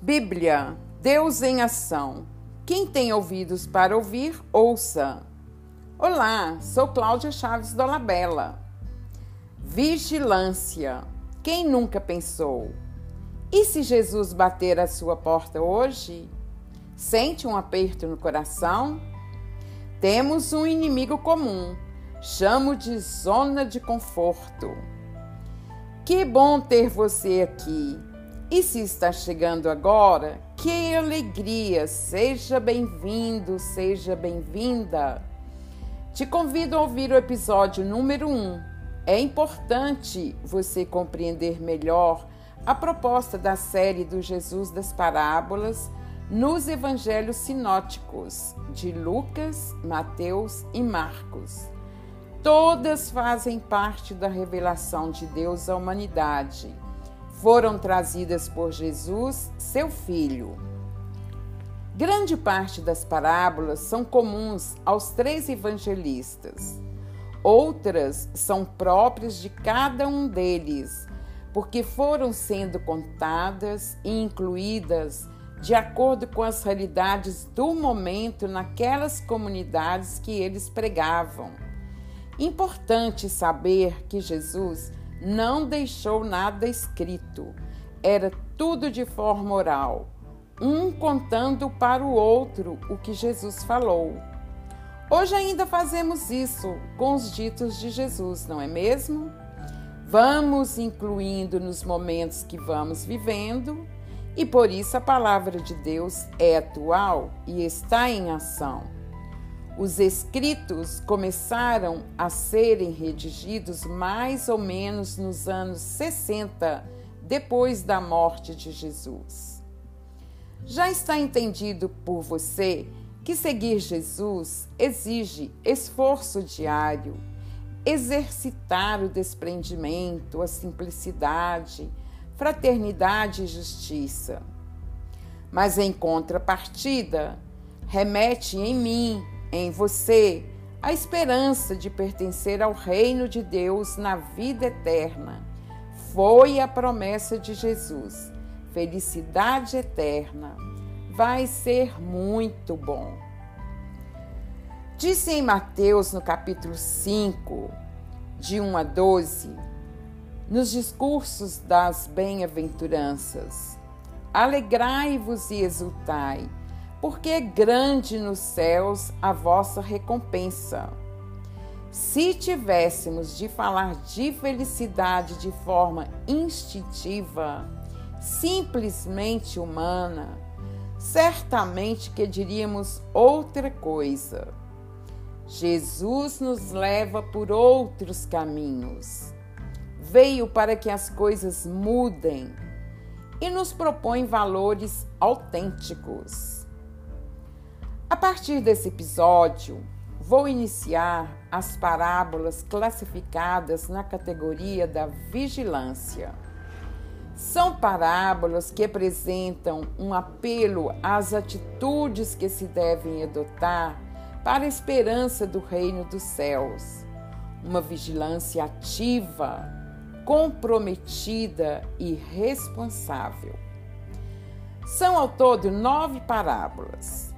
Bíblia, Deus em ação. Quem tem ouvidos para ouvir, ouça. Olá, sou Cláudia Chaves Dolabella. Vigilância. Quem nunca pensou? E se Jesus bater a sua porta hoje? Sente um aperto no coração? Temos um inimigo comum. Chamo de zona de conforto. Que bom ter você aqui. E se está chegando agora, que alegria! Seja bem-vindo, seja bem-vinda. Te convido a ouvir o episódio número 1. Um. É importante você compreender melhor a proposta da série do Jesus das Parábolas nos evangelhos sinóticos de Lucas, Mateus e Marcos. Todas fazem parte da revelação de Deus à humanidade foram trazidas por Jesus, seu filho. Grande parte das parábolas são comuns aos três evangelistas. Outras são próprias de cada um deles, porque foram sendo contadas e incluídas de acordo com as realidades do momento naquelas comunidades que eles pregavam. Importante saber que Jesus não deixou nada escrito. Era tudo de forma oral, um contando para o outro o que Jesus falou. Hoje ainda fazemos isso com os ditos de Jesus, não é mesmo? Vamos incluindo nos momentos que vamos vivendo, e por isso a palavra de Deus é atual e está em ação. Os escritos começaram a serem redigidos mais ou menos nos anos 60, depois da morte de Jesus. Já está entendido por você que seguir Jesus exige esforço diário, exercitar o desprendimento, a simplicidade, fraternidade e justiça. Mas em contrapartida, remete em mim em você a esperança de pertencer ao reino de Deus na vida eterna. Foi a promessa de Jesus. Felicidade eterna. Vai ser muito bom. Disse em Mateus, no capítulo 5, de 1 a 12, nos discursos das bem-aventuranças: Alegrai-vos e exultai porque é grande nos céus a vossa recompensa. Se tivéssemos de falar de felicidade de forma instintiva, simplesmente humana, certamente que diríamos outra coisa. Jesus nos leva por outros caminhos. Veio para que as coisas mudem e nos propõe valores autênticos. A partir desse episódio, vou iniciar as parábolas classificadas na categoria da vigilância. São parábolas que apresentam um apelo às atitudes que se devem adotar para a esperança do reino dos céus. Uma vigilância ativa, comprometida e responsável. São ao todo nove parábolas.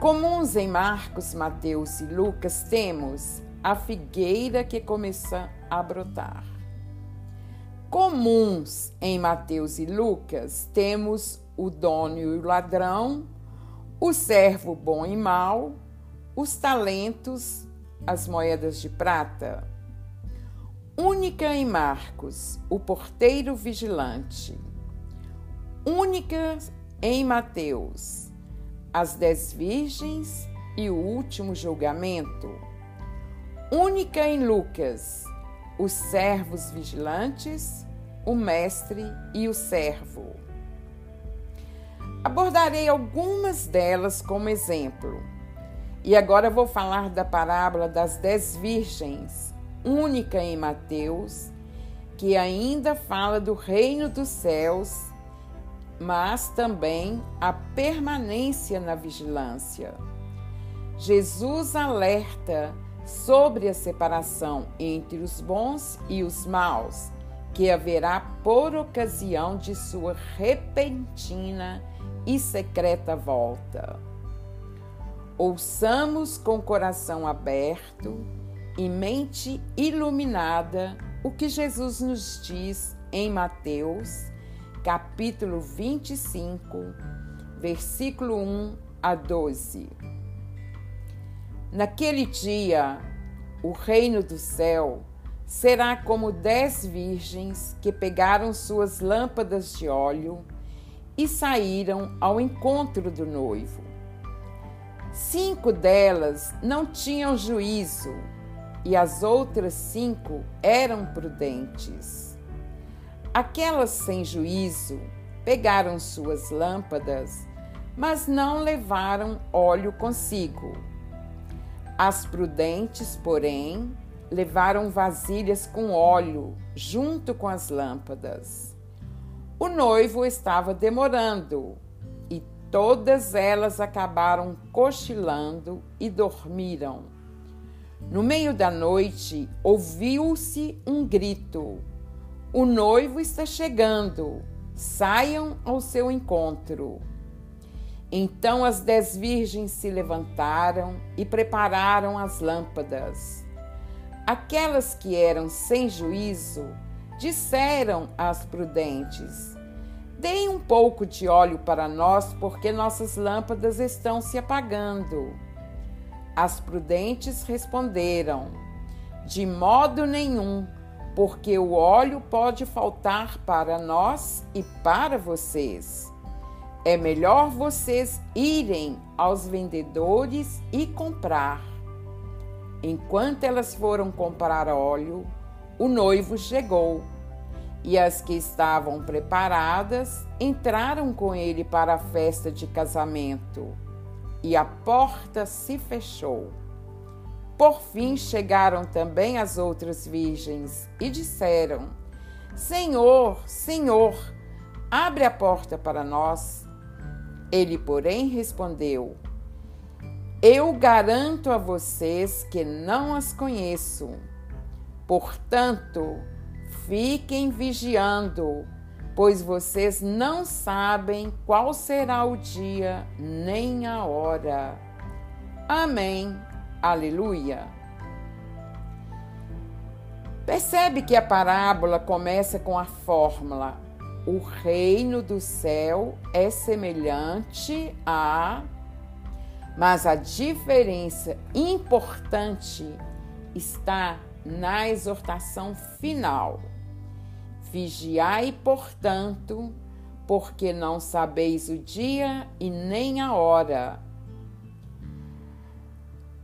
Comuns em Marcos, Mateus e Lucas temos a figueira que começa a brotar. Comuns em Mateus e Lucas temos o dono e o ladrão, o servo bom e mau, os talentos, as moedas de prata. Única em Marcos, o porteiro vigilante. Única em Mateus, as dez virgens e o último julgamento. Única em Lucas, os servos vigilantes, o mestre e o servo. Abordarei algumas delas como exemplo. E agora vou falar da parábola das dez virgens, única em Mateus, que ainda fala do reino dos céus mas também a permanência na vigilância. Jesus alerta sobre a separação entre os bons e os maus que haverá por ocasião de sua repentina e secreta volta. Ouçamos com coração aberto e mente iluminada o que Jesus nos diz em Mateus, capítulo 25, versículo 1 a 12. Naquele dia, o reino do céu será como dez virgens que pegaram suas lâmpadas de óleo e saíram ao encontro do noivo. Cinco delas não tinham juízo e as outras cinco eram prudentes. Aquelas sem juízo pegaram suas lâmpadas, mas não levaram óleo consigo. As prudentes, porém, levaram vasilhas com óleo junto com as lâmpadas. O noivo estava demorando e todas elas acabaram cochilando e dormiram. No meio da noite ouviu-se um grito: O noivo está chegando, saiam ao seu encontro. Então as dez virgens se levantaram e prepararam as lâmpadas. Aquelas que eram sem juízo disseram às prudentes: Deem um pouco de óleo para nós, porque nossas lâmpadas estão se apagando. As prudentes responderam: De modo nenhum, porque o óleo pode faltar para nós e para vocês. É melhor vocês irem aos vendedores e comprar. Enquanto elas foram comprar óleo, o noivo chegou. E as que estavam preparadas entraram com ele para a festa de casamento. E a porta se fechou. Por fim chegaram também as outras virgens e disseram: Senhor, Senhor, abre a porta para nós. Ele, porém, respondeu: eu garanto a vocês que não as conheço. Portanto, fiquem vigiando, pois vocês não sabem qual será o dia nem a hora. Amém. Aleluia. Percebe que a parábola começa com a fórmula: o reino do céu é semelhante a mas a diferença importante está na exortação final. Vigiai, portanto, porque não sabeis o dia e nem a hora.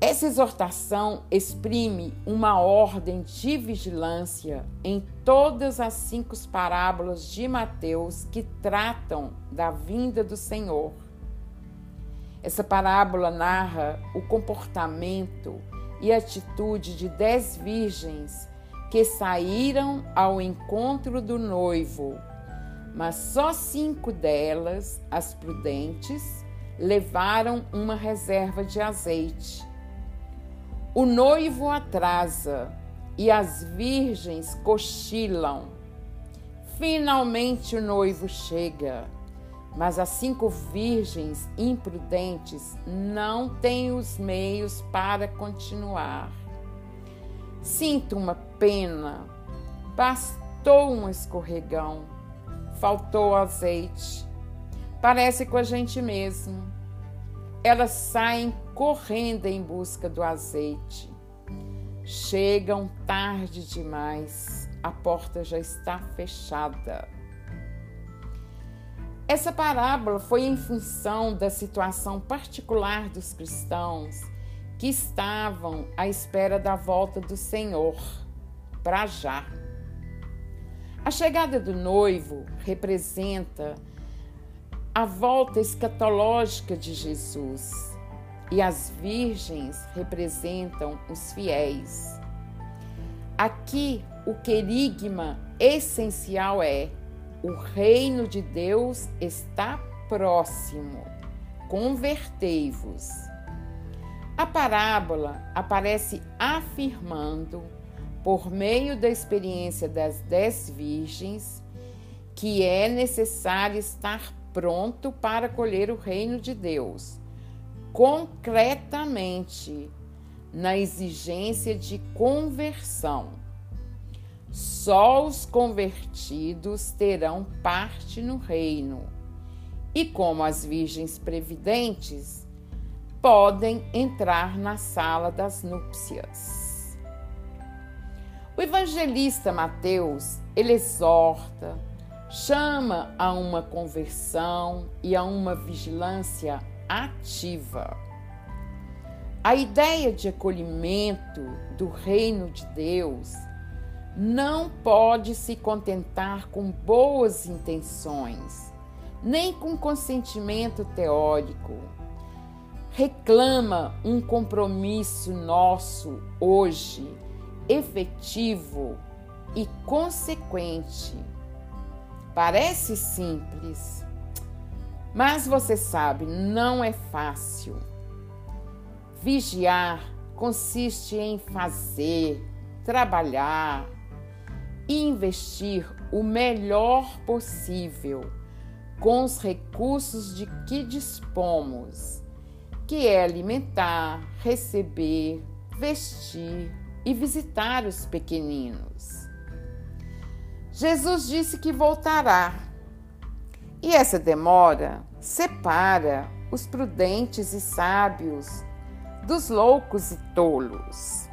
Essa exortação exprime uma ordem de vigilância em todas as cinco parábolas de Mateus que tratam da vinda do Senhor. Essa parábola narra o comportamento e atitude de dez virgens que saíram ao encontro do noivo, mas só cinco delas, as prudentes, levaram uma reserva de azeite. O noivo atrasa e as virgens cochilam. Finalmente o noivo chega mas as cinco virgens imprudentes não têm os meios para continuar. Sinto uma pena. Bastou um escorregão, faltou azeite. Parece com a gente mesmo. Elas saem correndo em busca do azeite. Chegam tarde demais, a porta já está fechada. Essa parábola foi em função da situação particular dos cristãos que estavam à espera da volta do Senhor, para já. A chegada do noivo representa a volta escatológica de Jesus e as virgens representam os fiéis. Aqui, o querigma essencial é o reino de Deus está próximo. Convertei-vos. A parábola aparece afirmando, por meio da experiência das dez virgens, que é necessário estar pronto para colher o reino de Deus, concretamente na exigência de conversão. Só os convertidos terão parte no reino. E como as virgens previdentes, podem entrar na sala das núpcias. O evangelista Mateus, ele exorta, chama a uma conversão e a uma vigilância ativa. A ideia de acolhimento do reino de Deus não pode se contentar com boas intenções, nem com consentimento teórico. Reclama um compromisso nosso hoje, efetivo e consequente. Parece simples, mas você sabe, não é fácil. Vigiar consiste em fazer, trabalhar investir o melhor possível com os recursos de que dispomos, que é alimentar, receber, vestir e visitar os pequeninos. Jesus disse que voltará. E essa demora separa os prudentes e sábios dos loucos e tolos.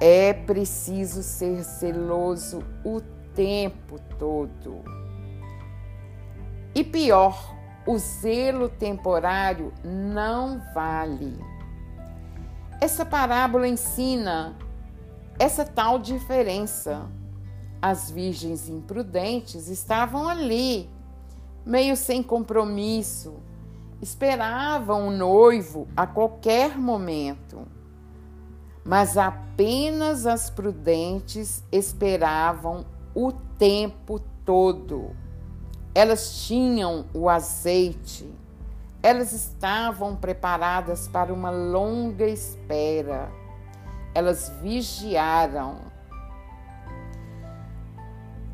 É preciso ser zeloso o tempo todo. E pior, o zelo temporário não vale. Essa parábola ensina essa tal diferença as virgens imprudentes estavam ali, meio sem compromisso, esperavam o noivo a qualquer momento. Mas apenas as prudentes esperavam o tempo todo. Elas tinham o azeite, elas estavam preparadas para uma longa espera. Elas vigiaram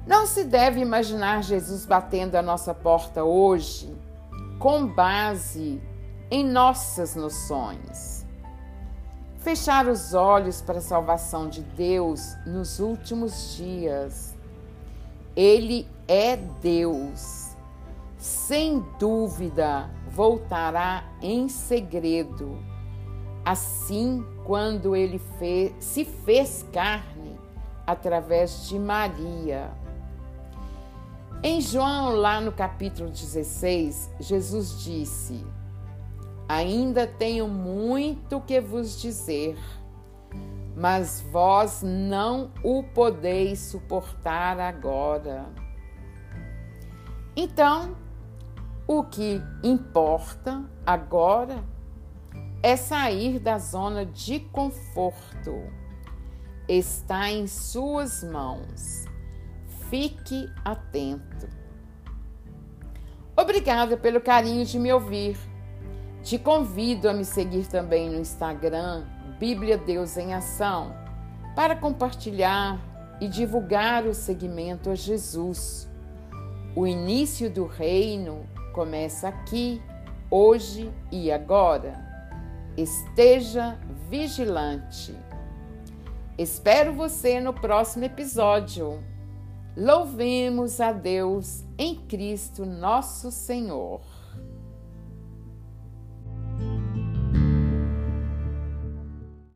não se deve imaginar Jesus batendo a nossa porta hoje com base em nossas noções. Fechar os olhos para a salvação de Deus nos últimos dias. Ele é Deus. Sem dúvida, voltará em segredo. Assim, quando ele fez, se fez carne através de Maria em João, lá no capítulo 16, Jesus disse: Ainda tenho muito que vos dizer, mas vós não o podeis suportar agora. Então, o que importa agora é sair da zona de conforto. Está em suas mãos Fique atento. Obrigada pelo carinho de me ouvir. Te convido a me seguir também no Instagram Bíblia Deus em Ação para compartilhar e divulgar o segmento a Jesus. O início do reino começa aqui, hoje e agora. Esteja vigilante. Espero você no próximo episódio. Louvemos a Deus em Cristo nosso Senhor.